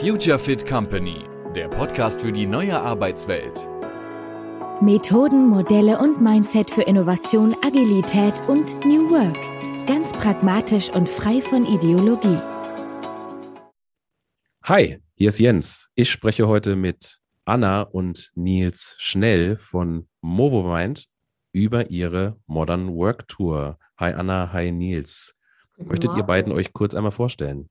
Future Fit Company, der Podcast für die neue Arbeitswelt. Methoden, Modelle und Mindset für Innovation, Agilität und New Work. Ganz pragmatisch und frei von Ideologie. Hi, hier ist Jens. Ich spreche heute mit Anna und Nils Schnell von MovoMind über ihre Modern Work Tour. Hi Anna, hi Nils. Möchtet ihr beiden euch kurz einmal vorstellen?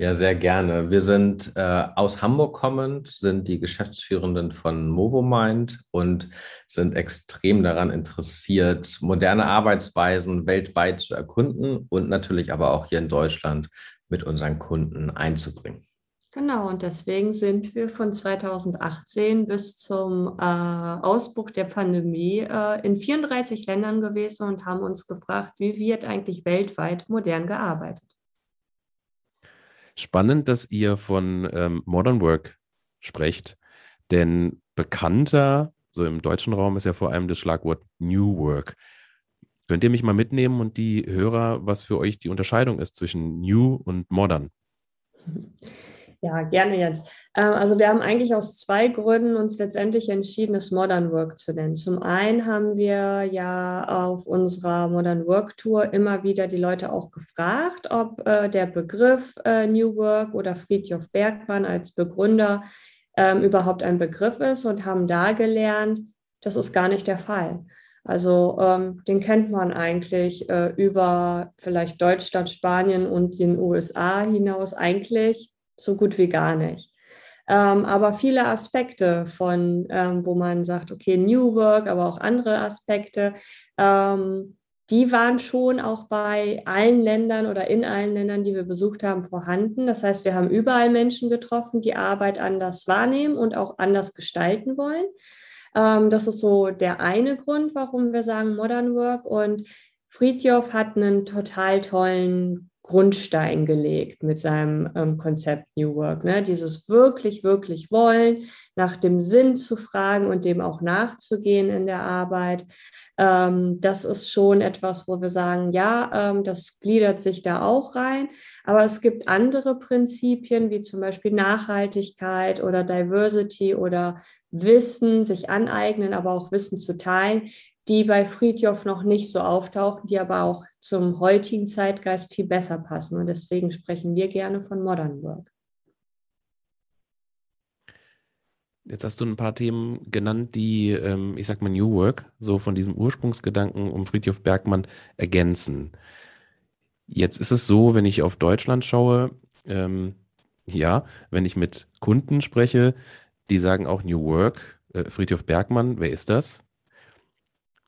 Ja, sehr gerne. Wir sind äh, aus Hamburg kommend, sind die Geschäftsführenden von MovoMind und sind extrem daran interessiert, moderne Arbeitsweisen weltweit zu erkunden und natürlich aber auch hier in Deutschland mit unseren Kunden einzubringen. Genau, und deswegen sind wir von 2018 bis zum äh, Ausbruch der Pandemie äh, in 34 Ländern gewesen und haben uns gefragt, wie wird eigentlich weltweit modern gearbeitet. Spannend, dass ihr von ähm, Modern Work sprecht, denn bekannter, so im deutschen Raum, ist ja vor allem das Schlagwort New Work. Könnt ihr mich mal mitnehmen und die Hörer, was für euch die Unterscheidung ist zwischen New und Modern? Ja, gerne jetzt. Ähm, also wir haben eigentlich aus zwei Gründen uns letztendlich entschieden, es Modern Work zu nennen. Zum einen haben wir ja auf unserer Modern Work Tour immer wieder die Leute auch gefragt, ob äh, der Begriff äh, New Work oder Friedhof Bergmann als Begründer ähm, überhaupt ein Begriff ist und haben da gelernt, das ist gar nicht der Fall. Also ähm, den kennt man eigentlich äh, über vielleicht Deutschland, Spanien und den USA hinaus eigentlich so gut wie gar nicht. Ähm, aber viele Aspekte von, ähm, wo man sagt, okay, New Work, aber auch andere Aspekte, ähm, die waren schon auch bei allen Ländern oder in allen Ländern, die wir besucht haben, vorhanden. Das heißt, wir haben überall Menschen getroffen, die Arbeit anders wahrnehmen und auch anders gestalten wollen. Ähm, das ist so der eine Grund, warum wir sagen Modern Work. Und Friedjof hat einen total tollen Grundstein gelegt mit seinem ähm, Konzept New Work. Ne? Dieses wirklich, wirklich wollen, nach dem Sinn zu fragen und dem auch nachzugehen in der Arbeit. Ähm, das ist schon etwas, wo wir sagen, ja, ähm, das gliedert sich da auch rein. Aber es gibt andere Prinzipien, wie zum Beispiel Nachhaltigkeit oder Diversity oder Wissen, sich aneignen, aber auch Wissen zu teilen, die bei Friedjof noch nicht so auftauchen, die aber auch zum heutigen Zeitgeist viel besser passen. Und deswegen sprechen wir gerne von Modern Work. Jetzt hast du ein paar Themen genannt, die, ähm, ich sag mal, New Work, so von diesem Ursprungsgedanken um Friedhof Bergmann ergänzen. Jetzt ist es so, wenn ich auf Deutschland schaue, ähm, ja, wenn ich mit Kunden spreche, die sagen auch New Work, äh, Friedhof Bergmann, wer ist das?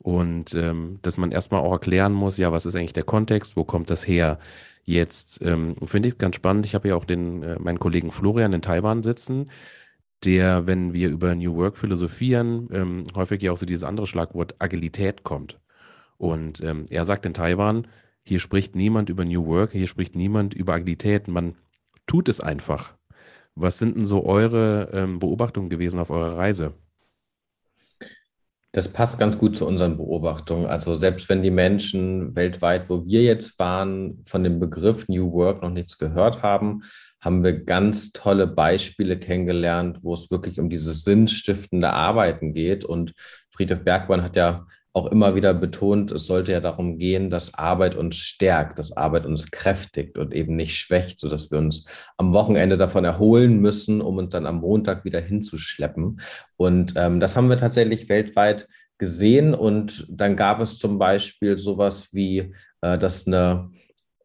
Und ähm, dass man erstmal auch erklären muss, ja, was ist eigentlich der Kontext, wo kommt das her? Jetzt ähm, finde ich es ganz spannend. Ich habe ja auch den, äh, meinen Kollegen Florian in Taiwan sitzen, der, wenn wir über New Work philosophieren, ähm, häufig ja auch so dieses andere Schlagwort Agilität kommt. Und ähm, er sagt in Taiwan, hier spricht niemand über New Work, hier spricht niemand über Agilität, man tut es einfach. Was sind denn so eure ähm, Beobachtungen gewesen auf eurer Reise? Das passt ganz gut zu unseren Beobachtungen. Also selbst wenn die Menschen weltweit, wo wir jetzt waren, von dem Begriff New Work noch nichts gehört haben, haben wir ganz tolle Beispiele kennengelernt, wo es wirklich um dieses sinnstiftende Arbeiten geht. Und Friedrich Bergmann hat ja auch immer wieder betont, es sollte ja darum gehen, dass Arbeit uns stärkt, dass Arbeit uns kräftigt und eben nicht schwächt, sodass wir uns am Wochenende davon erholen müssen, um uns dann am Montag wieder hinzuschleppen. Und ähm, das haben wir tatsächlich weltweit gesehen. Und dann gab es zum Beispiel sowas wie, äh, dass eine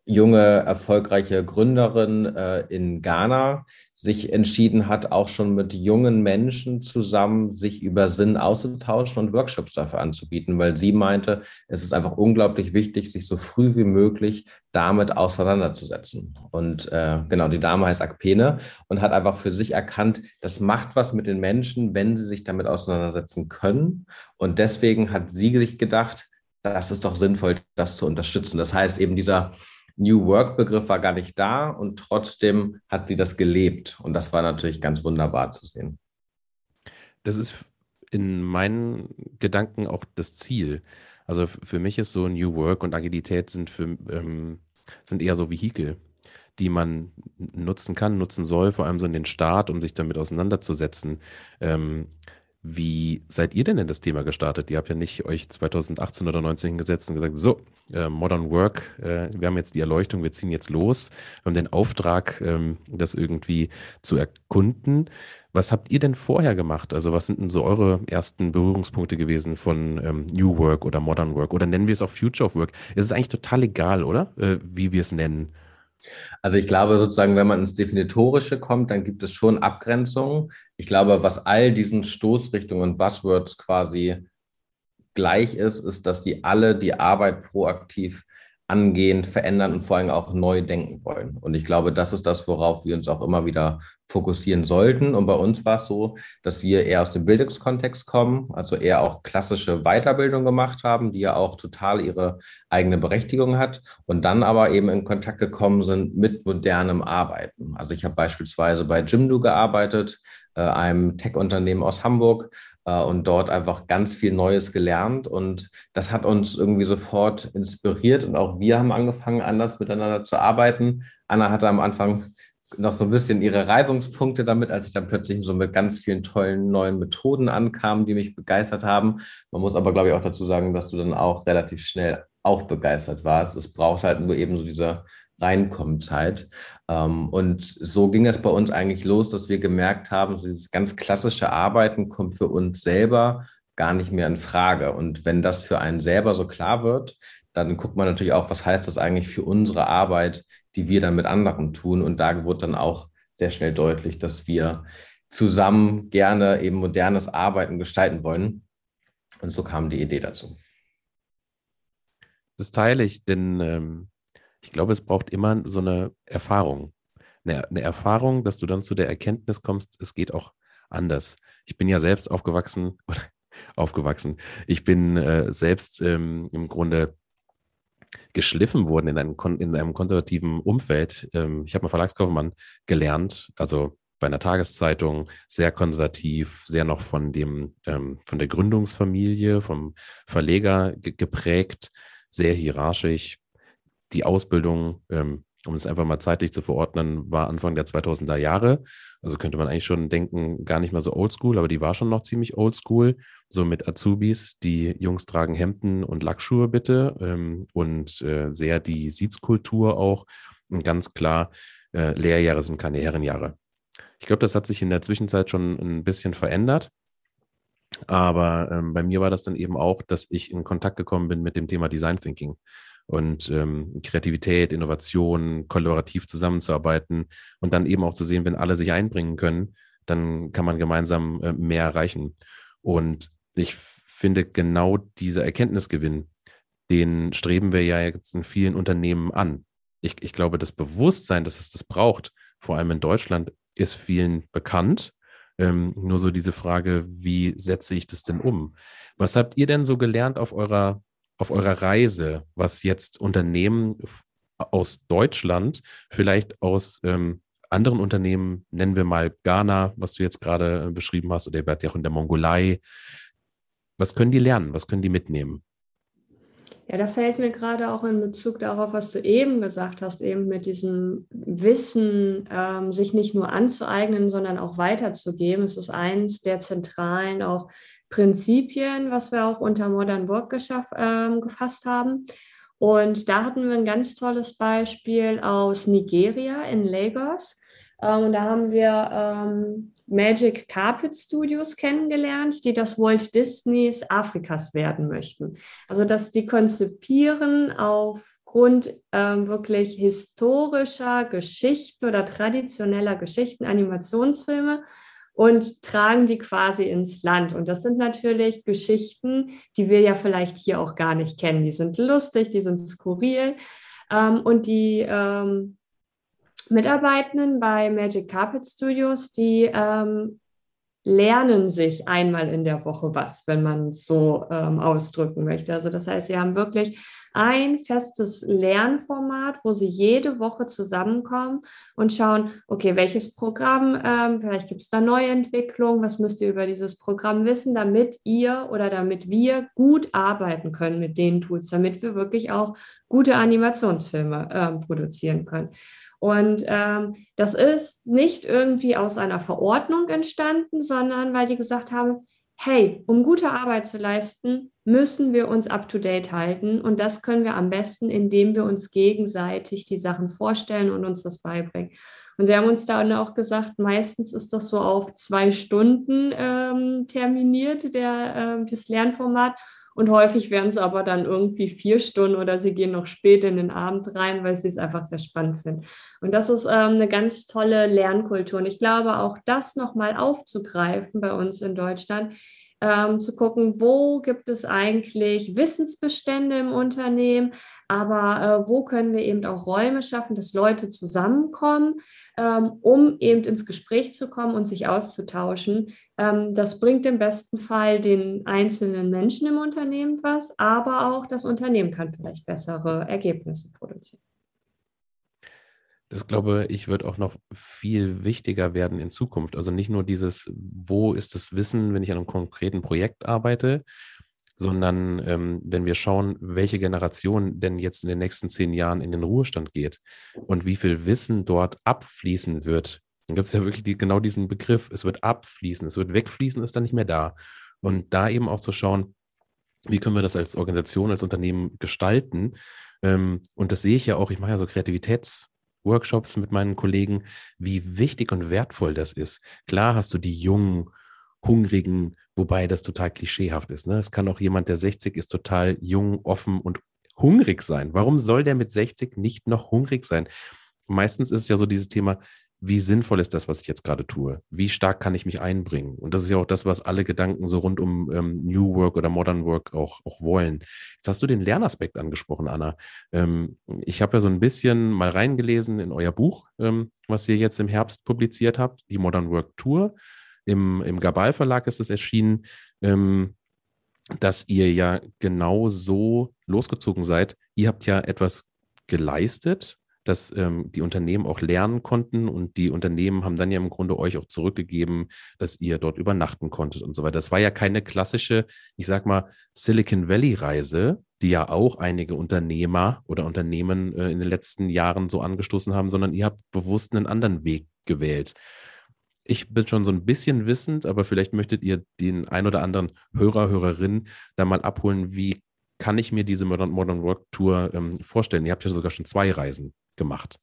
junge, erfolgreiche Gründerin äh, in Ghana sich entschieden hat, auch schon mit jungen Menschen zusammen sich über Sinn auszutauschen und Workshops dafür anzubieten, weil sie meinte, es ist einfach unglaublich wichtig, sich so früh wie möglich damit auseinanderzusetzen. Und äh, genau, die Dame heißt Akpene und hat einfach für sich erkannt, das macht was mit den Menschen, wenn sie sich damit auseinandersetzen können. Und deswegen hat sie sich gedacht, das ist doch sinnvoll, das zu unterstützen. Das heißt eben dieser New Work-Begriff war gar nicht da und trotzdem hat sie das gelebt. Und das war natürlich ganz wunderbar zu sehen. Das ist in meinen Gedanken auch das Ziel. Also für mich ist so New Work und Agilität sind, für, ähm, sind eher so Vehikel. die man nutzen kann, nutzen soll, vor allem so in den Start, um sich damit auseinanderzusetzen. Ähm, wie seid ihr denn in das Thema gestartet? Ihr habt ja nicht euch 2018 oder 2019 hingesetzt und gesagt, so, äh, Modern Work, äh, wir haben jetzt die Erleuchtung, wir ziehen jetzt los, wir haben den Auftrag, ähm, das irgendwie zu erkunden. Was habt ihr denn vorher gemacht? Also was sind denn so eure ersten Berührungspunkte gewesen von ähm, New Work oder Modern Work oder nennen wir es auch Future of Work? Es ist eigentlich total egal, oder? Äh, wie wir es nennen. Also ich glaube sozusagen, wenn man ins Definitorische kommt, dann gibt es schon Abgrenzungen. Ich glaube, was all diesen Stoßrichtungen und Buzzwords quasi gleich ist, ist, dass die alle die Arbeit proaktiv angehen, verändern und vor allem auch neu denken wollen. Und ich glaube, das ist das, worauf wir uns auch immer wieder fokussieren sollten. Und bei uns war es so, dass wir eher aus dem Bildungskontext kommen, also eher auch klassische Weiterbildung gemacht haben, die ja auch total ihre eigene Berechtigung hat und dann aber eben in Kontakt gekommen sind mit modernem Arbeiten. Also ich habe beispielsweise bei Jimdo gearbeitet, äh, einem Tech-Unternehmen aus Hamburg, äh, und dort einfach ganz viel Neues gelernt. Und das hat uns irgendwie sofort inspiriert und auch wir haben angefangen, anders miteinander zu arbeiten. Anna hatte am Anfang noch so ein bisschen ihre Reibungspunkte damit, als ich dann plötzlich so mit ganz vielen tollen neuen Methoden ankam, die mich begeistert haben. Man muss aber, glaube ich, auch dazu sagen, dass du dann auch relativ schnell auch begeistert warst. Es braucht halt nur eben so diese Reinkommenzeit. Ähm, und so ging es bei uns eigentlich los, dass wir gemerkt haben, so dieses ganz klassische Arbeiten kommt für uns selber gar nicht mehr in Frage. Und wenn das für einen selber so klar wird, dann guckt man natürlich auch, was heißt das eigentlich für unsere Arbeit, die wir dann mit anderen tun. Und da wurde dann auch sehr schnell deutlich, dass wir zusammen gerne eben modernes Arbeiten gestalten wollen. Und so kam die Idee dazu. Das teile ich, denn ähm, ich glaube, es braucht immer so eine Erfahrung. Eine, eine, Erfahrung, dass du dann zu der Erkenntnis kommst, es geht auch anders. Ich bin ja selbst aufgewachsen, aufgewachsen. Ich bin äh, selbst ähm, im Grunde geschliffen worden in einem, in einem konservativen Umfeld. Ähm, ich habe mal Verlagskaufmann gelernt, also bei einer Tageszeitung, sehr konservativ, sehr noch von dem, ähm, von der Gründungsfamilie, vom Verleger geprägt, sehr hierarchisch, die Ausbildung, ähm, um es einfach mal zeitlich zu verordnen, war Anfang der 2000er Jahre. Also könnte man eigentlich schon denken, gar nicht mal so oldschool, aber die war schon noch ziemlich oldschool. So mit Azubis, die Jungs tragen Hemden und Lackschuhe bitte ähm, und äh, sehr die Sitzkultur auch. Und ganz klar, äh, Lehrjahre sind keine Herrenjahre. Ich glaube, das hat sich in der Zwischenzeit schon ein bisschen verändert. Aber ähm, bei mir war das dann eben auch, dass ich in Kontakt gekommen bin mit dem Thema Design Thinking und ähm, Kreativität, Innovation, kollaborativ zusammenzuarbeiten und dann eben auch zu sehen, wenn alle sich einbringen können, dann kann man gemeinsam äh, mehr erreichen. Und ich finde genau dieser Erkenntnisgewinn, den streben wir ja jetzt in vielen Unternehmen an. Ich, ich glaube, das Bewusstsein, dass es das braucht, vor allem in Deutschland, ist vielen bekannt. Ähm, nur so diese Frage, wie setze ich das denn um? Was habt ihr denn so gelernt auf eurer auf eurer Reise, was jetzt Unternehmen aus Deutschland, vielleicht aus ähm, anderen Unternehmen, nennen wir mal Ghana, was du jetzt gerade äh, beschrieben hast, oder ihr werdet ja auch in der Mongolei. Was können die lernen? Was können die mitnehmen? Ja, da fällt mir gerade auch in Bezug darauf, was du eben gesagt hast, eben mit diesem Wissen, ähm, sich nicht nur anzueignen, sondern auch weiterzugeben. Es ist eins der zentralen auch Prinzipien, was wir auch unter Modern Work geschaff, ähm, gefasst haben. Und da hatten wir ein ganz tolles Beispiel aus Nigeria in Lagos. Ähm, und da haben wir ähm, Magic Carpet Studios kennengelernt, die das Walt Disneys Afrikas werden möchten. Also dass die konzipieren aufgrund ähm, wirklich historischer Geschichten oder traditioneller Geschichten Animationsfilme und tragen die quasi ins Land. Und das sind natürlich Geschichten, die wir ja vielleicht hier auch gar nicht kennen. Die sind lustig, die sind skurril. Ähm, und die ähm, Mitarbeitenden bei Magic Carpet Studios, die ähm, lernen sich einmal in der Woche was, wenn man es so ähm, ausdrücken möchte. Also das heißt, sie haben wirklich ein festes Lernformat, wo sie jede Woche zusammenkommen und schauen, okay, welches Programm, ähm, vielleicht gibt es da Neuentwicklungen, was müsst ihr über dieses Programm wissen, damit ihr oder damit wir gut arbeiten können mit den Tools, damit wir wirklich auch gute Animationsfilme äh, produzieren können. Und ähm, das ist nicht irgendwie aus einer Verordnung entstanden, sondern weil die gesagt haben, hey, um gute Arbeit zu leisten, müssen wir uns up-to-date halten. Und das können wir am besten, indem wir uns gegenseitig die Sachen vorstellen und uns das beibringen. Und sie haben uns dann auch gesagt, meistens ist das so auf zwei Stunden ähm, terminiert, der, äh, das Lernformat. Und häufig werden es aber dann irgendwie vier Stunden oder sie gehen noch spät in den Abend rein, weil sie es einfach sehr spannend finden. Und das ist ähm, eine ganz tolle Lernkultur. Und ich glaube, auch das nochmal aufzugreifen bei uns in Deutschland, ähm, zu gucken, wo gibt es eigentlich Wissensbestände im Unternehmen, aber äh, wo können wir eben auch Räume schaffen, dass Leute zusammenkommen, ähm, um eben ins Gespräch zu kommen und sich auszutauschen. Ähm, das bringt im besten Fall den einzelnen Menschen im Unternehmen was, aber auch das Unternehmen kann vielleicht bessere Ergebnisse produzieren. Das glaube ich wird auch noch viel wichtiger werden in Zukunft. Also nicht nur dieses, wo ist das Wissen, wenn ich an einem konkreten Projekt arbeite, sondern ähm, wenn wir schauen, welche Generation denn jetzt in den nächsten zehn Jahren in den Ruhestand geht und wie viel Wissen dort abfließen wird. Dann gibt es ja wirklich die, genau diesen Begriff, es wird abfließen, es wird wegfließen, ist dann nicht mehr da. Und da eben auch zu schauen, wie können wir das als Organisation, als Unternehmen gestalten. Ähm, und das sehe ich ja auch, ich mache ja so Kreativitäts- Workshops mit meinen Kollegen, wie wichtig und wertvoll das ist. Klar hast du die jungen, hungrigen, wobei das total klischeehaft ist. Ne? Es kann auch jemand, der 60 ist, total jung, offen und hungrig sein. Warum soll der mit 60 nicht noch hungrig sein? Meistens ist es ja so dieses Thema, wie sinnvoll ist das, was ich jetzt gerade tue? Wie stark kann ich mich einbringen? Und das ist ja auch das, was alle Gedanken so rund um ähm, New Work oder Modern Work auch, auch wollen. Jetzt hast du den Lernaspekt angesprochen, Anna. Ähm, ich habe ja so ein bisschen mal reingelesen in euer Buch, ähm, was ihr jetzt im Herbst publiziert habt, die Modern Work Tour. Im, im Gabal Verlag ist es erschienen, ähm, dass ihr ja genau so losgezogen seid. Ihr habt ja etwas geleistet, dass ähm, die Unternehmen auch lernen konnten und die Unternehmen haben dann ja im Grunde euch auch zurückgegeben, dass ihr dort übernachten konntet und so weiter. Das war ja keine klassische, ich sag mal, Silicon Valley Reise, die ja auch einige Unternehmer oder Unternehmen äh, in den letzten Jahren so angestoßen haben, sondern ihr habt bewusst einen anderen Weg gewählt. Ich bin schon so ein bisschen wissend, aber vielleicht möchtet ihr den ein oder anderen Hörer, Hörerin da mal abholen, wie kann ich mir diese Modern, Modern Work Tour ähm, vorstellen? Ihr habt ja sogar schon zwei Reisen gemacht.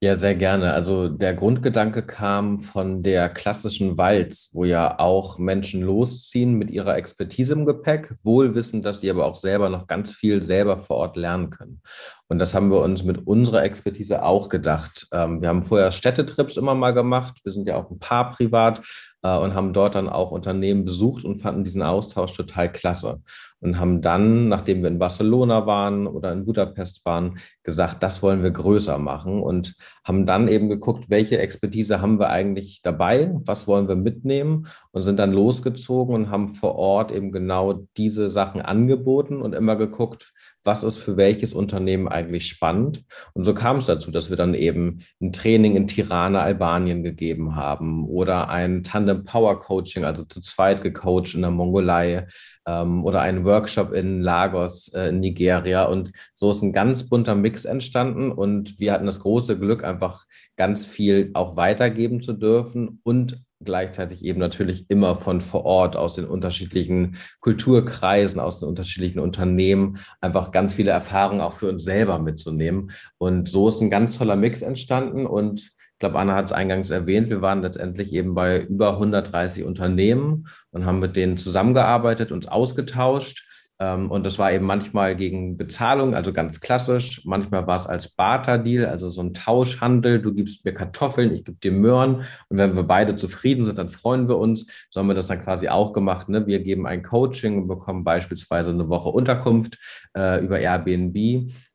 Ja, sehr gerne. Also der Grundgedanke kam von der klassischen Walz, wo ja auch Menschen losziehen mit ihrer Expertise im Gepäck, wohl wissen, dass sie aber auch selber noch ganz viel selber vor Ort lernen können. Und das haben wir uns mit unserer Expertise auch gedacht. Ähm, wir haben vorher Städtetrips immer mal gemacht. Wir sind ja auch ein paar privat und haben dort dann auch Unternehmen besucht und fanden diesen Austausch total klasse. Und haben dann, nachdem wir in Barcelona waren oder in Budapest waren, gesagt, das wollen wir größer machen und haben dann eben geguckt, welche Expertise haben wir eigentlich dabei, was wollen wir mitnehmen und sind dann losgezogen und haben vor Ort eben genau diese Sachen angeboten und immer geguckt, was ist für welches Unternehmen eigentlich spannend. Und so kam es dazu, dass wir dann eben ein Training in Tirana, Albanien gegeben haben oder ein Tandem Power Coaching, also zu zweit gecoacht in der Mongolei ähm, oder einen Workshop in Lagos, äh, in Nigeria. Und so ist ein ganz bunter Mix entstanden und wir hatten das große Glück, einfach ganz viel auch weitergeben zu dürfen und gleichzeitig eben natürlich immer von vor Ort aus den unterschiedlichen Kulturkreisen, aus den unterschiedlichen Unternehmen einfach ganz viele Erfahrungen auch für uns selber mitzunehmen. Und so ist ein ganz toller Mix entstanden und ich glaube, Anna hat es eingangs erwähnt, wir waren letztendlich eben bei über 130 Unternehmen und haben mit denen zusammengearbeitet, uns ausgetauscht und das war eben manchmal gegen Bezahlung, also ganz klassisch. Manchmal war es als Barter-Deal, also so ein Tauschhandel. Du gibst mir Kartoffeln, ich gebe dir Möhren. Und wenn wir beide zufrieden sind, dann freuen wir uns. So haben wir das dann quasi auch gemacht. Ne? Wir geben ein Coaching und bekommen beispielsweise eine Woche Unterkunft äh, über Airbnb,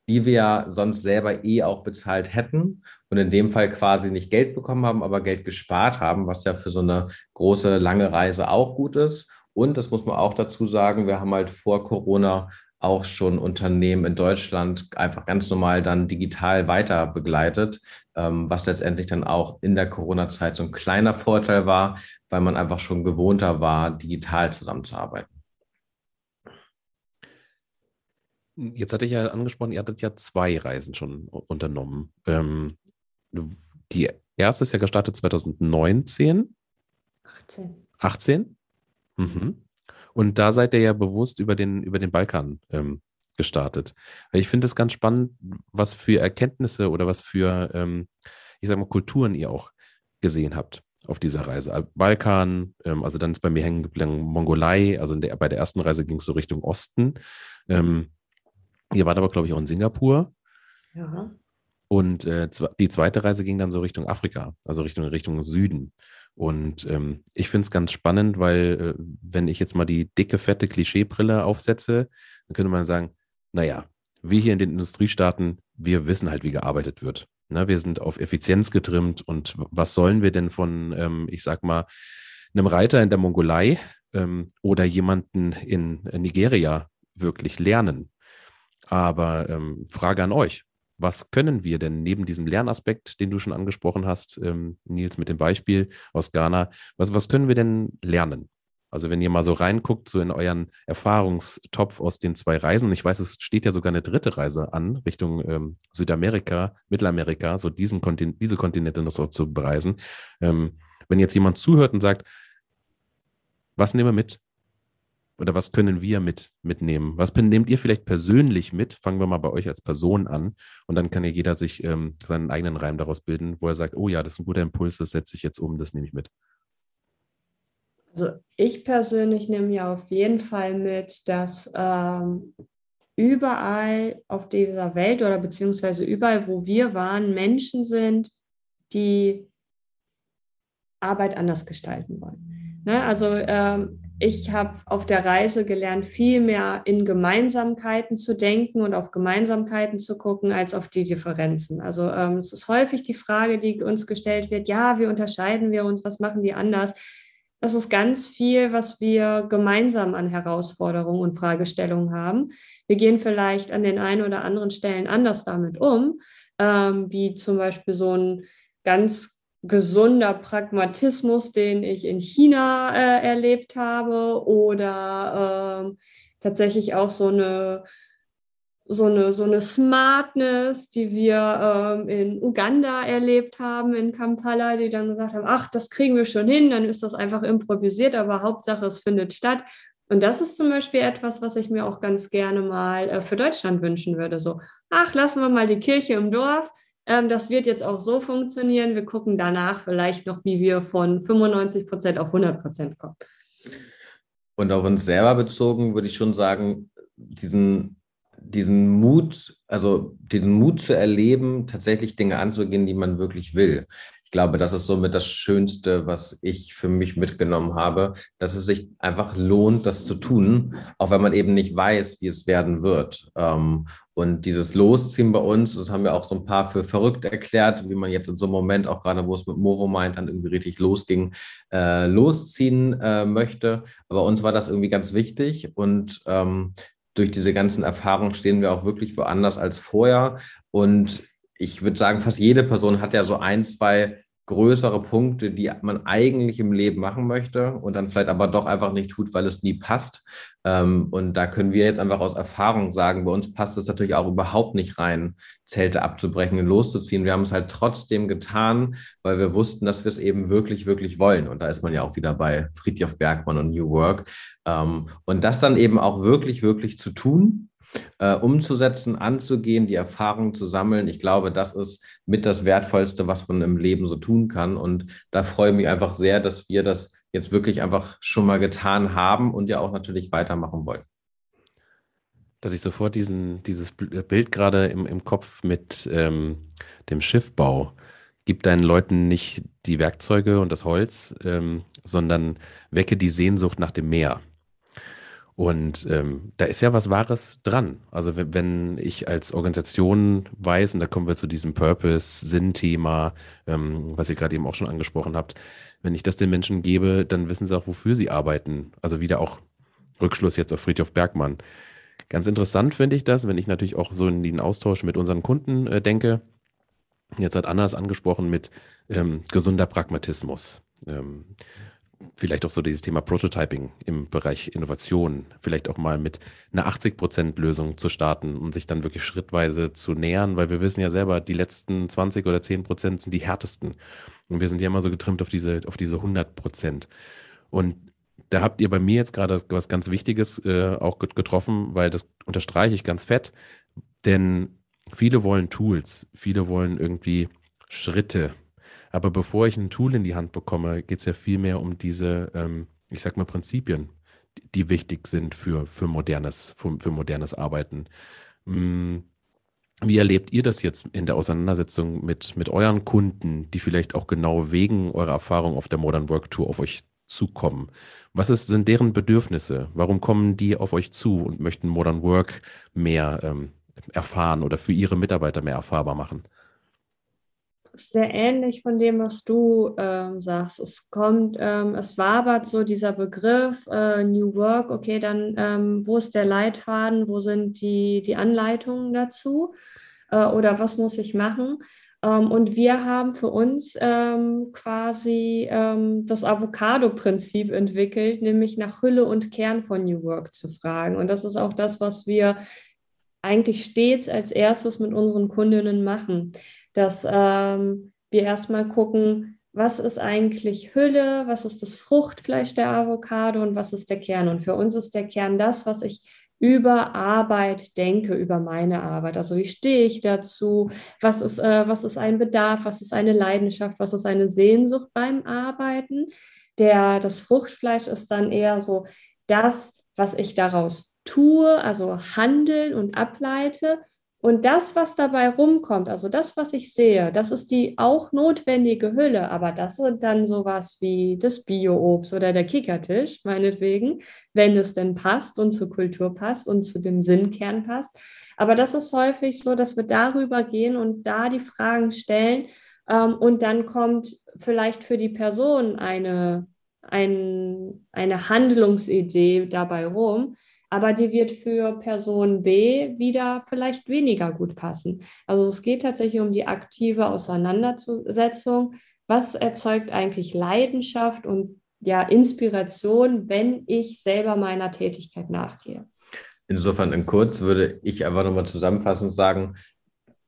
die wir ja sonst selber eh auch bezahlt hätten und in dem Fall quasi nicht Geld bekommen haben, aber Geld gespart haben, was ja für so eine große, lange Reise auch gut ist. Und das muss man auch dazu sagen, wir haben halt vor Corona auch schon Unternehmen in Deutschland einfach ganz normal dann digital weiter begleitet, ähm, was letztendlich dann auch in der Corona-Zeit so ein kleiner Vorteil war, weil man einfach schon gewohnter war, digital zusammenzuarbeiten. Jetzt hatte ich ja angesprochen, ihr hattet ja zwei Reisen schon unternommen. Ähm, die erste ist ja gestartet 2019. 18. 18? Mhm. Und da seid ihr ja bewusst über den, über den Balkan ähm, gestartet. Ich finde es ganz spannend, was für Erkenntnisse oder was für, ähm, ich sag mal, Kulturen ihr auch gesehen habt auf dieser Reise. Balkan, ähm, also dann ist bei mir hängen geblieben Mongolei, also der, bei der ersten Reise ging es so Richtung Osten. Ähm, ihr wart aber, glaube ich, auch in Singapur. Ja. Und äh, die zweite Reise ging dann so Richtung Afrika, also Richtung, Richtung Süden. Und ähm, ich finde es ganz spannend, weil äh, wenn ich jetzt mal die dicke, fette Klischeebrille aufsetze, dann könnte man sagen, naja, wir hier in den Industriestaaten, wir wissen halt, wie gearbeitet wird. Ne? Wir sind auf Effizienz getrimmt und was sollen wir denn von, ähm, ich sag mal, einem Reiter in der Mongolei ähm, oder jemanden in Nigeria wirklich lernen? Aber ähm, Frage an euch. Was können wir denn neben diesem Lernaspekt, den du schon angesprochen hast, ähm, Nils, mit dem Beispiel aus Ghana, was, was können wir denn lernen? Also wenn ihr mal so reinguckt, so in euren Erfahrungstopf aus den zwei Reisen, ich weiß, es steht ja sogar eine dritte Reise an, Richtung ähm, Südamerika, Mittelamerika, so diesen Kontin diese Kontinente noch so zu bereisen. Ähm, wenn jetzt jemand zuhört und sagt, was nehmen wir mit? Oder was können wir mit, mitnehmen? Was nehmt ihr vielleicht persönlich mit? Fangen wir mal bei euch als Person an und dann kann ja jeder sich ähm, seinen eigenen Reim daraus bilden, wo er sagt, oh ja, das ist ein guter Impuls, das setze ich jetzt um, das nehme ich mit. Also ich persönlich nehme ja auf jeden Fall mit, dass ähm, überall auf dieser Welt oder beziehungsweise überall, wo wir waren, Menschen sind, die Arbeit anders gestalten wollen. Ne? Also ähm, ich habe auf der Reise gelernt, viel mehr in Gemeinsamkeiten zu denken und auf Gemeinsamkeiten zu gucken, als auf die Differenzen. Also ähm, es ist häufig die Frage, die uns gestellt wird, ja, wie unterscheiden wir uns, was machen die anders? Das ist ganz viel, was wir gemeinsam an Herausforderungen und Fragestellungen haben. Wir gehen vielleicht an den einen oder anderen Stellen anders damit um, ähm, wie zum Beispiel so ein ganz gesunder Pragmatismus, den ich in China äh, erlebt habe, oder äh, tatsächlich auch so eine, so eine, so eine Smartness, die wir äh, in Uganda erlebt haben, in Kampala, die dann gesagt haben, ach, das kriegen wir schon hin, dann ist das einfach improvisiert, aber Hauptsache, es findet statt. Und das ist zum Beispiel etwas, was ich mir auch ganz gerne mal äh, für Deutschland wünschen würde. So, ach, lassen wir mal die Kirche im Dorf ähm, das wird jetzt auch so funktionieren. Wir gucken danach vielleicht noch, wie wir von 95 Prozent auf 100 Prozent kommen. Und auf uns selber bezogen würde ich schon sagen, diesen, diesen Mut, also den Mut zu erleben, tatsächlich Dinge anzugehen, die man wirklich will glaube, das ist somit das Schönste, was ich für mich mitgenommen habe, dass es sich einfach lohnt, das zu tun, auch wenn man eben nicht weiß, wie es werden wird. Ähm, und dieses Losziehen bei uns, das haben wir auch so ein paar für verrückt erklärt, wie man jetzt in so einem Moment, auch gerade wo es mit Movo meint, dann irgendwie richtig losging, äh, losziehen äh, möchte. Aber uns war das irgendwie ganz wichtig und ähm, durch diese ganzen Erfahrungen stehen wir auch wirklich woanders als vorher. Und ich würde sagen, fast jede Person hat ja so ein, zwei größere Punkte, die man eigentlich im Leben machen möchte und dann vielleicht aber doch einfach nicht tut, weil es nie passt. Ähm, und da können wir jetzt einfach aus Erfahrung sagen, bei uns passt es natürlich auch überhaupt nicht rein, Zelte abzubrechen und loszuziehen. Wir haben es halt trotzdem getan, weil wir wussten, dass wir es eben wirklich, wirklich wollen. Und da ist man ja auch wieder bei Friedhof Bergmann und New Work. Ähm, und das dann eben auch wirklich, wirklich zu tun äh, umzusetzen, anzugehen, die Erfahrung zu sammeln. Ich glaube, das ist mit das Wertvollste, was man im Leben so tun kann. Und da freue ich mich einfach sehr, dass wir das jetzt wirklich einfach schon mal getan haben und ja auch natürlich weitermachen wollen. Da hatte ich sofort diesen, dieses Bild gerade im, im Kopf mit ähm, dem Schiffbau. Gib deinen Leuten nicht die Werkzeuge und das Holz, ähm, sondern wecke die Sehnsucht nach dem Meer. Und ähm, da ist ja was Wahres dran. Also wenn, wenn ich als Organisation weiß, und da kommen wir zu diesem Purpose-Sinn-Thema, ähm, was ihr gerade eben auch schon angesprochen habt, wenn ich das den Menschen gebe, dann wissen sie auch, wofür sie arbeiten. Also wieder auch Rückschluss jetzt auf Friedhof Bergmann. Ganz interessant finde ich das, wenn ich natürlich auch so in den Austausch mit unseren Kunden äh, denke. Jetzt hat Anna es angesprochen mit ähm, gesunder Pragmatismus. Ähm, vielleicht auch so dieses Thema Prototyping im Bereich Innovation, vielleicht auch mal mit einer 80%-Lösung zu starten und sich dann wirklich schrittweise zu nähern, weil wir wissen ja selber, die letzten 20 oder 10% sind die härtesten. Und wir sind ja immer so getrimmt auf diese, auf diese 100%. Und da habt ihr bei mir jetzt gerade was ganz Wichtiges äh, auch getroffen, weil das unterstreiche ich ganz fett, denn viele wollen Tools, viele wollen irgendwie Schritte, aber bevor ich ein Tool in die Hand bekomme, geht es ja viel mehr um diese, ähm, ich sag mal, Prinzipien, die, die wichtig sind für, für, modernes, für, für modernes Arbeiten. Hm, wie erlebt ihr das jetzt in der Auseinandersetzung mit, mit euren Kunden, die vielleicht auch genau wegen eurer Erfahrung auf der Modern Work Tour auf euch zukommen? Was ist, sind deren Bedürfnisse? Warum kommen die auf euch zu und möchten Modern Work mehr ähm, erfahren oder für ihre Mitarbeiter mehr erfahrbar machen? Sehr ähnlich von dem, was du ähm, sagst. Es kommt, ähm, es wabert so dieser Begriff äh, New Work, okay, dann ähm, wo ist der Leitfaden, wo sind die, die Anleitungen dazu äh, oder was muss ich machen? Ähm, und wir haben für uns ähm, quasi ähm, das Avocado-Prinzip entwickelt, nämlich nach Hülle und Kern von New Work zu fragen. Und das ist auch das, was wir eigentlich stets als erstes mit unseren Kundinnen machen dass ähm, wir erstmal gucken, was ist eigentlich Hülle, was ist das Fruchtfleisch der Avocado und was ist der Kern. Und für uns ist der Kern das, was ich über Arbeit denke, über meine Arbeit. Also wie stehe ich dazu? Was ist, äh, was ist ein Bedarf? Was ist eine Leidenschaft? Was ist eine Sehnsucht beim Arbeiten? Der, das Fruchtfleisch ist dann eher so das, was ich daraus tue, also handeln und ableite. Und das, was dabei rumkommt, also das, was ich sehe, das ist die auch notwendige Hülle, aber das sind dann sowas wie das Bio-Obst oder der Kickertisch, meinetwegen, wenn es denn passt und zur Kultur passt und zu dem Sinnkern passt. Aber das ist häufig so, dass wir darüber gehen und da die Fragen stellen ähm, und dann kommt vielleicht für die Person eine, ein, eine Handlungsidee dabei rum aber die wird für Person B wieder vielleicht weniger gut passen. Also es geht tatsächlich um die aktive Auseinandersetzung. Was erzeugt eigentlich Leidenschaft und ja, Inspiration, wenn ich selber meiner Tätigkeit nachgehe? Insofern in kurz würde ich einfach nochmal zusammenfassend sagen,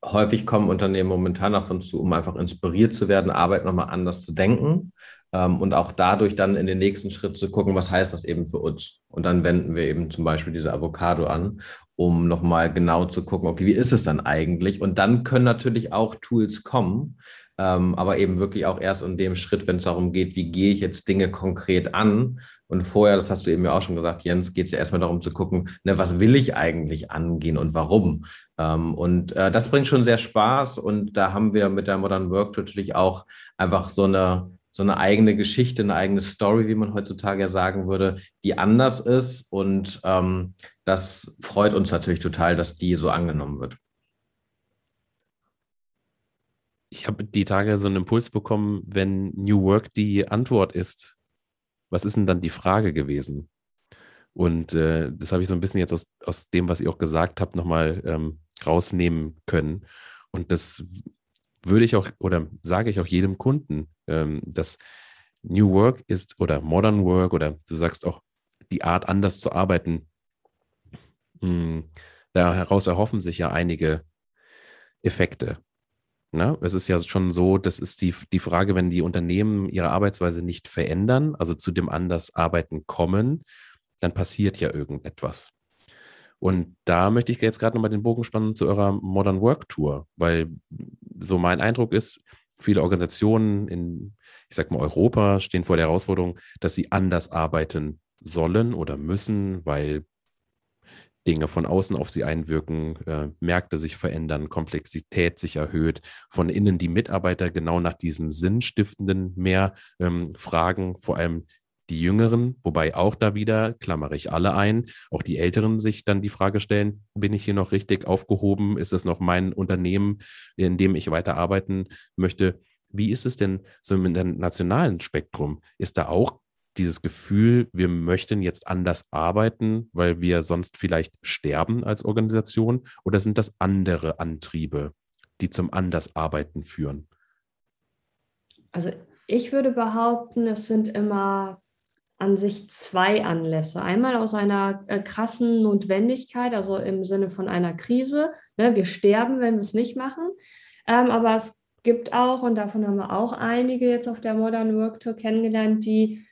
häufig kommen Unternehmen momentan auf uns zu, um einfach inspiriert zu werden, Arbeit nochmal anders zu denken und auch dadurch dann in den nächsten Schritt zu gucken, was heißt das eben für uns. Und dann wenden wir eben zum Beispiel diese Avocado an, um nochmal genau zu gucken, okay, wie ist es dann eigentlich? Und dann können natürlich auch Tools kommen, ähm, aber eben wirklich auch erst in dem Schritt, wenn es darum geht, wie gehe ich jetzt Dinge konkret an. Und vorher, das hast du eben ja auch schon gesagt, Jens, geht es ja erstmal darum zu gucken, ne, was will ich eigentlich angehen und warum. Ähm, und äh, das bringt schon sehr Spaß. Und da haben wir mit der Modern Work natürlich auch einfach so eine so eine eigene Geschichte, eine eigene Story, wie man heutzutage ja sagen würde, die anders ist. Und ähm, das freut uns natürlich total, dass die so angenommen wird. Ich habe die Tage so einen Impuls bekommen, wenn New Work die Antwort ist, was ist denn dann die Frage gewesen? Und äh, das habe ich so ein bisschen jetzt aus, aus dem, was ihr auch gesagt habt, nochmal ähm, rausnehmen können. Und das würde ich auch oder sage ich auch jedem Kunden, ähm, dass New Work ist oder Modern Work oder du sagst auch die Art anders zu arbeiten. Hm, daraus erhoffen sich ja einige Effekte. Na, ne? es ist ja schon so, das ist die, die Frage, wenn die Unternehmen ihre Arbeitsweise nicht verändern, also zu dem anders arbeiten kommen, dann passiert ja irgendetwas. Und da möchte ich jetzt gerade nochmal den Bogen spannen zu eurer Modern Work Tour, weil so mein Eindruck ist, viele Organisationen in, ich sag mal, Europa stehen vor der Herausforderung, dass sie anders arbeiten sollen oder müssen, weil Dinge von außen auf sie einwirken, äh, Märkte sich verändern, Komplexität sich erhöht, von innen die Mitarbeiter genau nach diesem Sinnstiftenden mehr ähm, fragen, vor allem die Jüngeren, wobei auch da wieder, klammere ich alle ein, auch die Älteren sich dann die Frage stellen, bin ich hier noch richtig aufgehoben? Ist es noch mein Unternehmen, in dem ich weiter arbeiten möchte? Wie ist es denn so mit dem nationalen Spektrum? Ist da auch dieses Gefühl, wir möchten jetzt anders arbeiten, weil wir sonst vielleicht sterben als Organisation? Oder sind das andere Antriebe, die zum Andersarbeiten führen? Also ich würde behaupten, es sind immer an sich zwei Anlässe. Einmal aus einer äh, krassen Notwendigkeit, also im Sinne von einer Krise. Ne, wir sterben, wenn wir es nicht machen. Ähm, aber es gibt auch, und davon haben wir auch einige jetzt auf der Modern Work Tour kennengelernt, die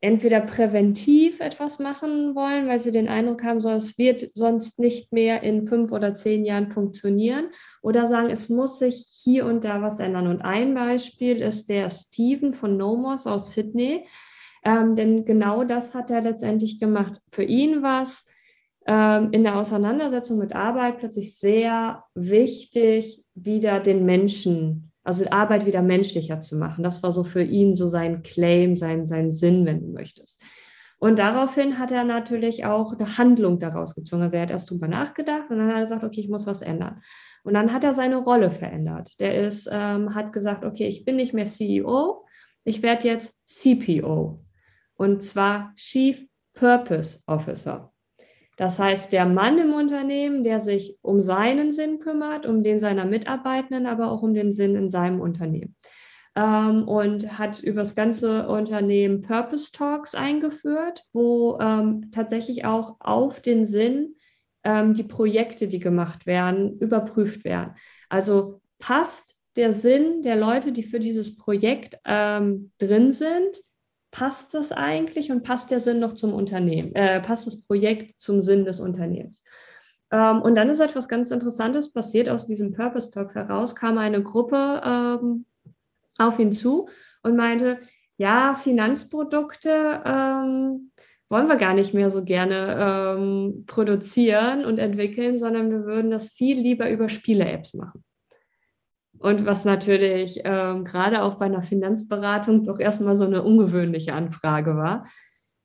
entweder präventiv etwas machen wollen, weil sie den Eindruck haben, so, es wird sonst nicht mehr in fünf oder zehn Jahren funktionieren, oder sagen, es muss sich hier und da was ändern. Und ein Beispiel ist der Steven von Nomos aus Sydney, ähm, denn genau das hat er letztendlich gemacht. Für ihn war es ähm, in der Auseinandersetzung mit Arbeit plötzlich sehr wichtig, wieder den Menschen also Arbeit wieder menschlicher zu machen. Das war so für ihn so sein Claim, sein, sein Sinn, wenn du möchtest. Und daraufhin hat er natürlich auch eine Handlung daraus gezogen. Also er hat erst drüber nachgedacht und dann hat er gesagt, okay, ich muss was ändern. Und dann hat er seine Rolle verändert. Der ist, ähm, hat gesagt, okay, ich bin nicht mehr CEO, ich werde jetzt CPO. Und zwar Chief Purpose Officer. Das heißt, der Mann im Unternehmen, der sich um seinen Sinn kümmert, um den seiner Mitarbeitenden, aber auch um den Sinn in seinem Unternehmen. Ähm, und hat über das ganze Unternehmen Purpose Talks eingeführt, wo ähm, tatsächlich auch auf den Sinn ähm, die Projekte, die gemacht werden, überprüft werden. Also passt der Sinn der Leute, die für dieses Projekt ähm, drin sind, passt das eigentlich und passt der Sinn noch zum Unternehmen, äh, passt das Projekt zum Sinn des Unternehmens. Ähm, und dann ist etwas ganz Interessantes passiert aus diesem Purpose Talks heraus, kam eine Gruppe ähm, auf ihn zu und meinte, ja, Finanzprodukte ähm, wollen wir gar nicht mehr so gerne ähm, produzieren und entwickeln, sondern wir würden das viel lieber über Spiele-Apps machen. Und was natürlich ähm, gerade auch bei einer Finanzberatung doch erstmal so eine ungewöhnliche Anfrage war.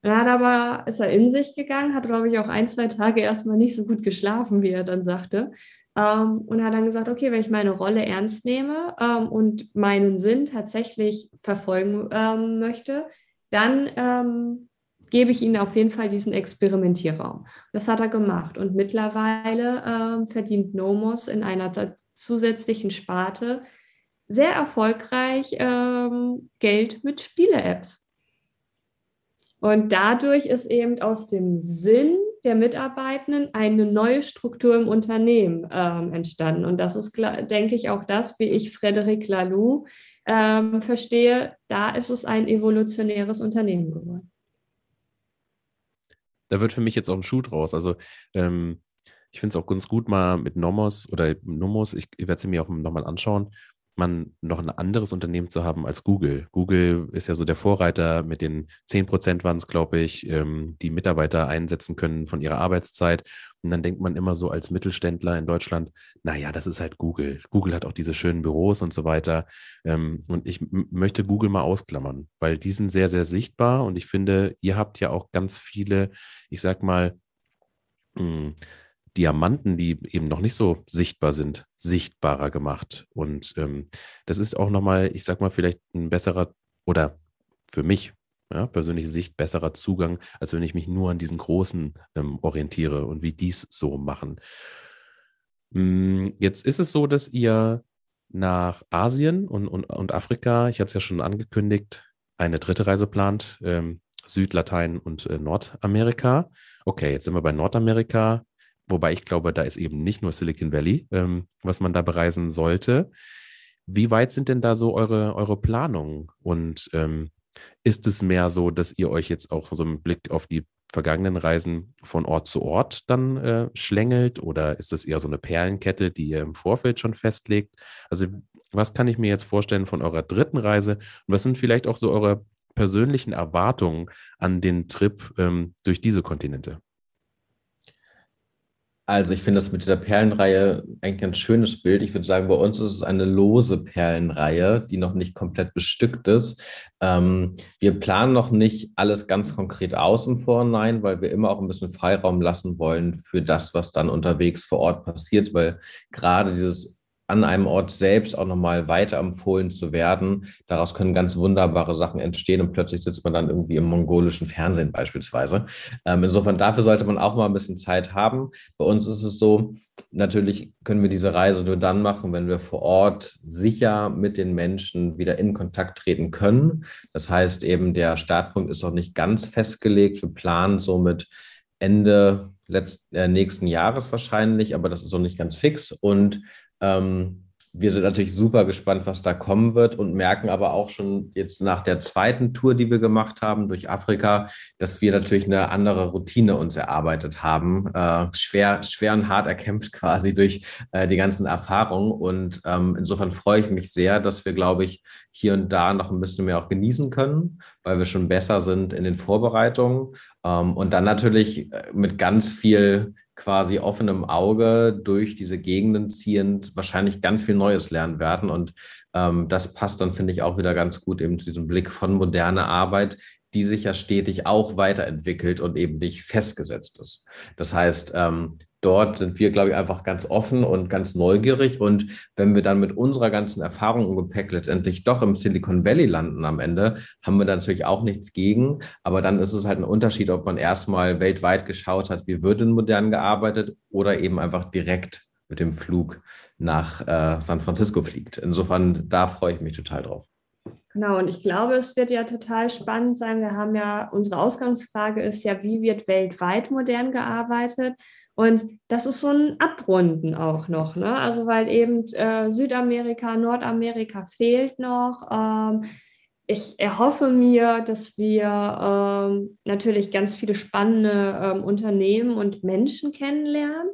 Er hat aber, ist er in sich gegangen, hat, glaube ich, auch ein, zwei Tage erstmal nicht so gut geschlafen, wie er dann sagte. Ähm, und hat dann gesagt, okay, wenn ich meine Rolle ernst nehme ähm, und meinen Sinn tatsächlich verfolgen ähm, möchte, dann ähm, gebe ich ihnen auf jeden Fall diesen Experimentierraum. Das hat er gemacht. Und mittlerweile ähm, verdient Nomos in einer zusätzlichen Sparte sehr erfolgreich ähm, Geld mit Spiele-Apps. Und dadurch ist eben aus dem Sinn der Mitarbeitenden eine neue Struktur im Unternehmen ähm, entstanden. Und das ist, denke ich, auch das, wie ich Frederic Laloux ähm, verstehe. Da ist es ein evolutionäres Unternehmen geworden. Da wird für mich jetzt auch ein Schuh draus. Also ähm, ich finde es auch ganz gut, mal mit Nomos oder Nomos, ich, werde sie mir auch nochmal anschauen, man noch ein anderes Unternehmen zu haben als Google. Google ist ja so der Vorreiter mit den 10 Prozent waren es, glaube ich, ähm, die Mitarbeiter einsetzen können von ihrer Arbeitszeit. Und dann denkt man immer so als Mittelständler in Deutschland, naja, das ist halt Google. Google hat auch diese schönen Büros und so weiter. Ähm, und ich möchte Google mal ausklammern, weil die sind sehr, sehr sichtbar. Und ich finde, ihr habt ja auch ganz viele, ich sag mal, hm, Diamanten, die eben noch nicht so sichtbar sind, sichtbarer gemacht. Und ähm, das ist auch nochmal, ich sag mal, vielleicht ein besserer oder für mich ja, persönliche Sicht besserer Zugang, als wenn ich mich nur an diesen Großen ähm, orientiere und wie dies so machen. Hm, jetzt ist es so, dass ihr nach Asien und, und, und Afrika, ich hatte es ja schon angekündigt, eine dritte Reise plant, ähm, Südlatein und äh, Nordamerika. Okay, jetzt sind wir bei Nordamerika. Wobei ich glaube, da ist eben nicht nur Silicon Valley, ähm, was man da bereisen sollte. Wie weit sind denn da so eure, eure Planungen? Und ähm, ist es mehr so, dass ihr euch jetzt auch so einen Blick auf die vergangenen Reisen von Ort zu Ort dann äh, schlängelt? Oder ist es eher so eine Perlenkette, die ihr im Vorfeld schon festlegt? Also, was kann ich mir jetzt vorstellen von eurer dritten Reise? Und was sind vielleicht auch so eure persönlichen Erwartungen an den Trip ähm, durch diese Kontinente? Also ich finde das mit dieser Perlenreihe ein schönes Bild. Ich würde sagen, bei uns ist es eine lose Perlenreihe, die noch nicht komplett bestückt ist. Ähm, wir planen noch nicht alles ganz konkret aus im Vorhinein, weil wir immer auch ein bisschen Freiraum lassen wollen für das, was dann unterwegs vor Ort passiert, weil gerade dieses an einem Ort selbst auch nochmal weiterempfohlen zu werden. Daraus können ganz wunderbare Sachen entstehen und plötzlich sitzt man dann irgendwie im mongolischen Fernsehen beispielsweise. Ähm, insofern dafür sollte man auch mal ein bisschen Zeit haben. Bei uns ist es so, natürlich können wir diese Reise nur dann machen, wenn wir vor Ort sicher mit den Menschen wieder in Kontakt treten können. Das heißt eben, der Startpunkt ist noch nicht ganz festgelegt. Wir planen somit Ende letzt, äh, nächsten Jahres wahrscheinlich, aber das ist noch nicht ganz fix. Und ähm, wir sind natürlich super gespannt, was da kommen wird und merken aber auch schon jetzt nach der zweiten Tour, die wir gemacht haben durch Afrika, dass wir natürlich eine andere Routine uns erarbeitet haben. Äh, schwer, schwer und hart erkämpft quasi durch äh, die ganzen Erfahrungen. Und ähm, insofern freue ich mich sehr, dass wir, glaube ich, hier und da noch ein bisschen mehr auch genießen können, weil wir schon besser sind in den Vorbereitungen. Ähm, und dann natürlich äh, mit ganz viel quasi offenem Auge durch diese Gegenden ziehend wahrscheinlich ganz viel Neues lernen werden. Und ähm, das passt dann, finde ich, auch wieder ganz gut eben zu diesem Blick von moderner Arbeit, die sich ja stetig auch weiterentwickelt und eben nicht festgesetzt ist. Das heißt, ähm, dort sind wir, glaube ich, einfach ganz offen und ganz neugierig. Und wenn wir dann mit unserer ganzen Erfahrung im Gepäck letztendlich doch im Silicon Valley landen am Ende, haben wir natürlich auch nichts gegen. Aber dann ist es halt ein Unterschied, ob man erstmal weltweit geschaut hat, wie wird in modern gearbeitet oder eben einfach direkt mit dem Flug nach äh, San Francisco fliegt. Insofern, da freue ich mich total drauf. Genau, und ich glaube, es wird ja total spannend sein. Wir haben ja, unsere Ausgangsfrage ist ja, wie wird weltweit modern gearbeitet? Und das ist so ein Abrunden auch noch, ne? Also weil eben äh, Südamerika, Nordamerika fehlt noch. Ähm, ich erhoffe mir, dass wir ähm, natürlich ganz viele spannende ähm, Unternehmen und Menschen kennenlernen,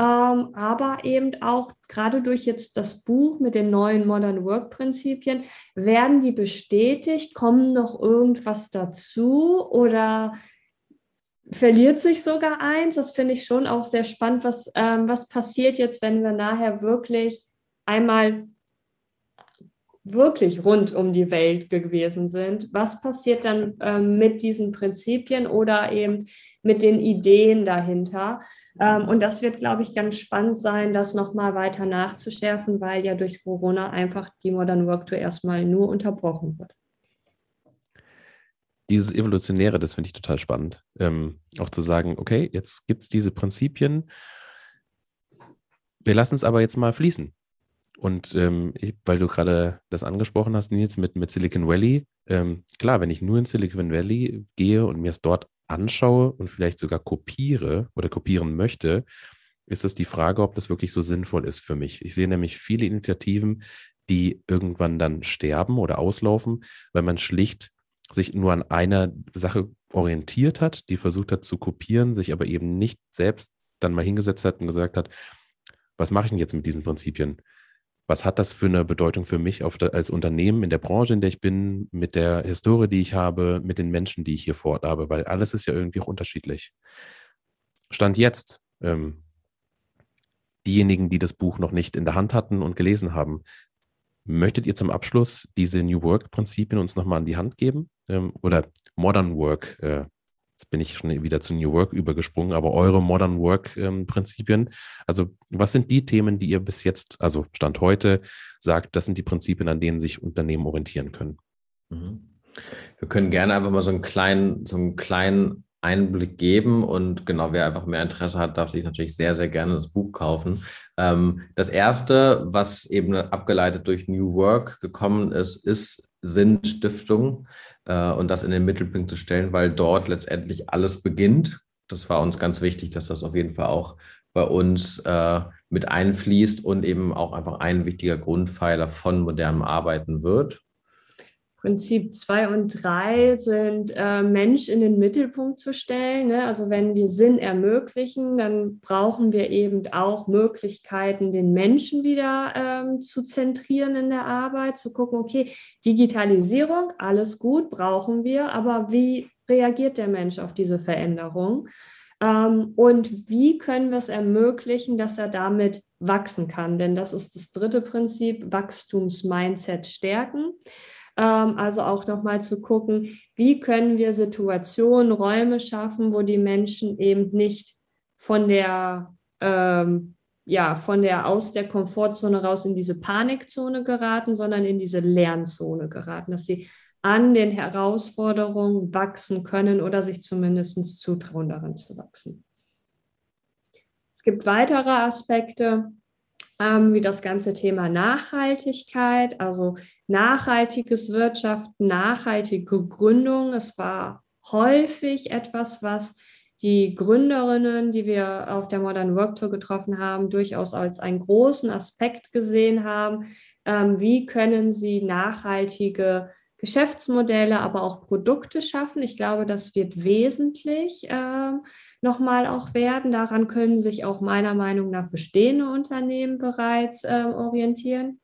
ähm, aber eben auch gerade durch jetzt das Buch mit den neuen Modern Work Prinzipien, werden die bestätigt, kommen noch irgendwas dazu oder verliert sich sogar eins. Das finde ich schon auch sehr spannend. Was, ähm, was passiert jetzt, wenn wir nachher wirklich einmal wirklich rund um die Welt gewesen sind? Was passiert dann ähm, mit diesen Prinzipien oder eben mit den Ideen dahinter? Ähm, und das wird, glaube ich, ganz spannend sein, das nochmal weiter nachzuschärfen, weil ja durch Corona einfach die Modern Work Tour erstmal nur unterbrochen wird dieses Evolutionäre, das finde ich total spannend. Ähm, auch zu sagen, okay, jetzt gibt es diese Prinzipien. Wir lassen es aber jetzt mal fließen. Und ähm, weil du gerade das angesprochen hast, Nils, mit, mit Silicon Valley, ähm, klar, wenn ich nur in Silicon Valley gehe und mir es dort anschaue und vielleicht sogar kopiere oder kopieren möchte, ist es die Frage, ob das wirklich so sinnvoll ist für mich. Ich sehe nämlich viele Initiativen, die irgendwann dann sterben oder auslaufen, weil man schlicht sich nur an einer Sache orientiert hat, die versucht hat zu kopieren, sich aber eben nicht selbst dann mal hingesetzt hat und gesagt hat, was mache ich denn jetzt mit diesen Prinzipien? Was hat das für eine Bedeutung für mich der, als Unternehmen in der Branche, in der ich bin, mit der Historie, die ich habe, mit den Menschen, die ich hier vor Ort habe? Weil alles ist ja irgendwie auch unterschiedlich. Stand jetzt, ähm, diejenigen, die das Buch noch nicht in der Hand hatten und gelesen haben, Möchtet ihr zum Abschluss diese New Work-Prinzipien uns nochmal an die Hand geben? Ähm, oder Modern Work? Äh, jetzt bin ich schon wieder zu New Work übergesprungen, aber eure Modern Work-Prinzipien. Ähm, also, was sind die Themen, die ihr bis jetzt, also Stand heute, sagt, das sind die Prinzipien, an denen sich Unternehmen orientieren können? Mhm. Wir können gerne einfach mal so einen kleinen, so einen kleinen Einblick geben. Und genau, wer einfach mehr Interesse hat, darf sich natürlich sehr, sehr gerne das Buch kaufen. Ähm, das erste, was eben abgeleitet durch New Work gekommen ist, ist Sinnstiftung äh, und das in den Mittelpunkt zu stellen, weil dort letztendlich alles beginnt. Das war uns ganz wichtig, dass das auf jeden Fall auch bei uns äh, mit einfließt und eben auch einfach ein wichtiger Grundpfeiler von modernem Arbeiten wird. Prinzip zwei und drei sind äh, Mensch in den Mittelpunkt zu stellen. Ne? Also wenn wir Sinn ermöglichen, dann brauchen wir eben auch Möglichkeiten, den Menschen wieder ähm, zu zentrieren in der Arbeit, zu gucken, okay, Digitalisierung, alles gut, brauchen wir, aber wie reagiert der Mensch auf diese Veränderung? Ähm, und wie können wir es ermöglichen, dass er damit wachsen kann? Denn das ist das dritte Prinzip, Wachstumsmindset stärken. Ähm, also auch nochmal zu gucken, wie können wir Situationen, Räume schaffen, wo die Menschen eben nicht von der ähm, ja, von der aus der Komfortzone raus in diese Panikzone geraten, sondern in diese Lernzone geraten, dass sie an den Herausforderungen wachsen können oder sich zumindest zutrauen, daran zu wachsen. Es gibt weitere Aspekte, ähm, wie das ganze Thema Nachhaltigkeit, also nachhaltiges Wirtschaften, nachhaltige Gründung. Es war häufig etwas, was die Gründerinnen, die wir auf der Modern Work Tour getroffen haben, durchaus als einen großen Aspekt gesehen haben. Ähm, wie können sie nachhaltige Geschäftsmodelle, aber auch Produkte schaffen? Ich glaube, das wird wesentlich äh, nochmal auch werden. Daran können sich auch meiner Meinung nach bestehende Unternehmen bereits äh, orientieren.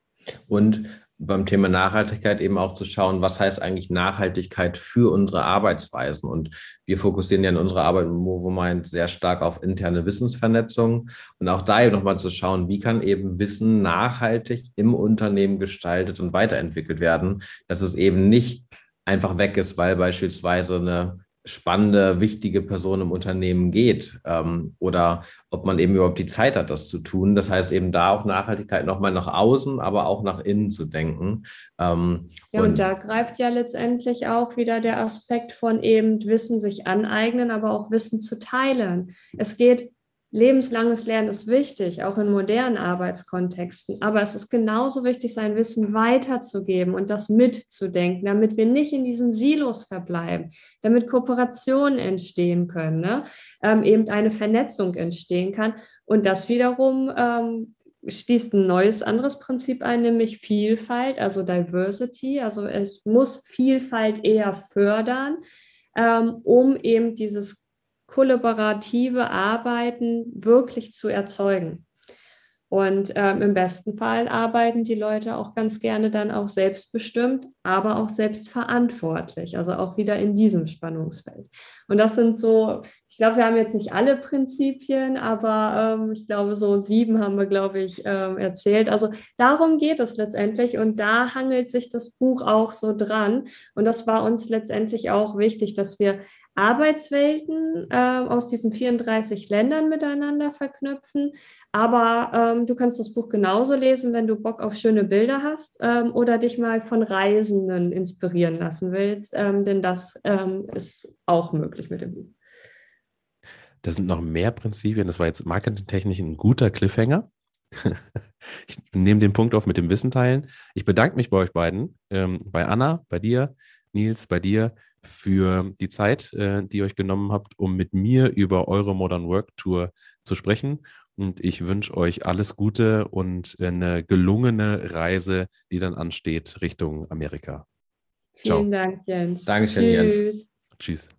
Und beim Thema Nachhaltigkeit eben auch zu schauen, was heißt eigentlich Nachhaltigkeit für unsere Arbeitsweisen. Und wir fokussieren ja in unserer Arbeit mit MovoMind sehr stark auf interne Wissensvernetzung und auch da eben nochmal zu schauen, wie kann eben Wissen nachhaltig im Unternehmen gestaltet und weiterentwickelt werden, dass es eben nicht einfach weg ist, weil beispielsweise eine spannende, wichtige Person im Unternehmen geht ähm, oder ob man eben überhaupt die Zeit hat, das zu tun. Das heißt eben da auch Nachhaltigkeit nochmal nach außen, aber auch nach innen zu denken. Ähm, ja, und, und, da greift ja letztendlich auch wieder der Aspekt von eben Wissen sich aneignen, aber auch Wissen zu teilen. Es geht lebenslanges Lernen ist wichtig, auch in modernen Arbeitskontexten. Aber es ist genauso wichtig, sein Wissen weiterzugeben und das mitzudenken, damit wir nicht in diesen Silos verbleiben, damit Kooperationen entstehen können, ne? ähm, eben eine Vernetzung entstehen kann. Und das wiederum ähm, schließt ein neues anderes Prinzip ein, nämlich Vielfalt, also Diversity. Also es muss Vielfalt eher fördern, ähm, um eben dieses kollaborative Arbeiten wirklich zu erzeugen. Und ähm, im besten Fall arbeiten die Leute auch ganz gerne dann auch selbstbestimmt, aber auch selbstverantwortlich, also auch wieder in diesem Spannungsfeld. Und das sind so, ich glaube, wir haben jetzt nicht alle Prinzipien, aber ähm, ich glaube, so sieben haben wir, glaube ich, ähm, erzählt. Also darum geht es letztendlich und da hangelt sich das Buch auch so dran. Und das war uns letztendlich auch wichtig, dass wir Arbeitswelten äh, aus diesen 34 Ländern miteinander verknüpfen. Aber ähm, du kannst das Buch genauso lesen, wenn du Bock auf schöne Bilder hast ähm, oder dich mal von Reisenden inspirieren lassen willst, ähm, denn das ähm, ist auch möglich mit dem Buch. Das sind noch mehr Prinzipien. Das war jetzt marketingtechnisch ein guter Cliffhanger. ich nehme den Punkt auf mit dem Wissen teilen. Ich bedanke mich bei euch beiden, ähm, bei Anna, bei dir, Nils, bei dir für die Zeit, äh, die ihr euch genommen habt, um mit mir über eure Modern Work Tour zu sprechen. Und ich wünsche euch alles Gute und eine gelungene Reise, die dann ansteht Richtung Amerika. Vielen Ciao. Dank, Jens. Dankeschön, Tschüss. Jens. Tschüss.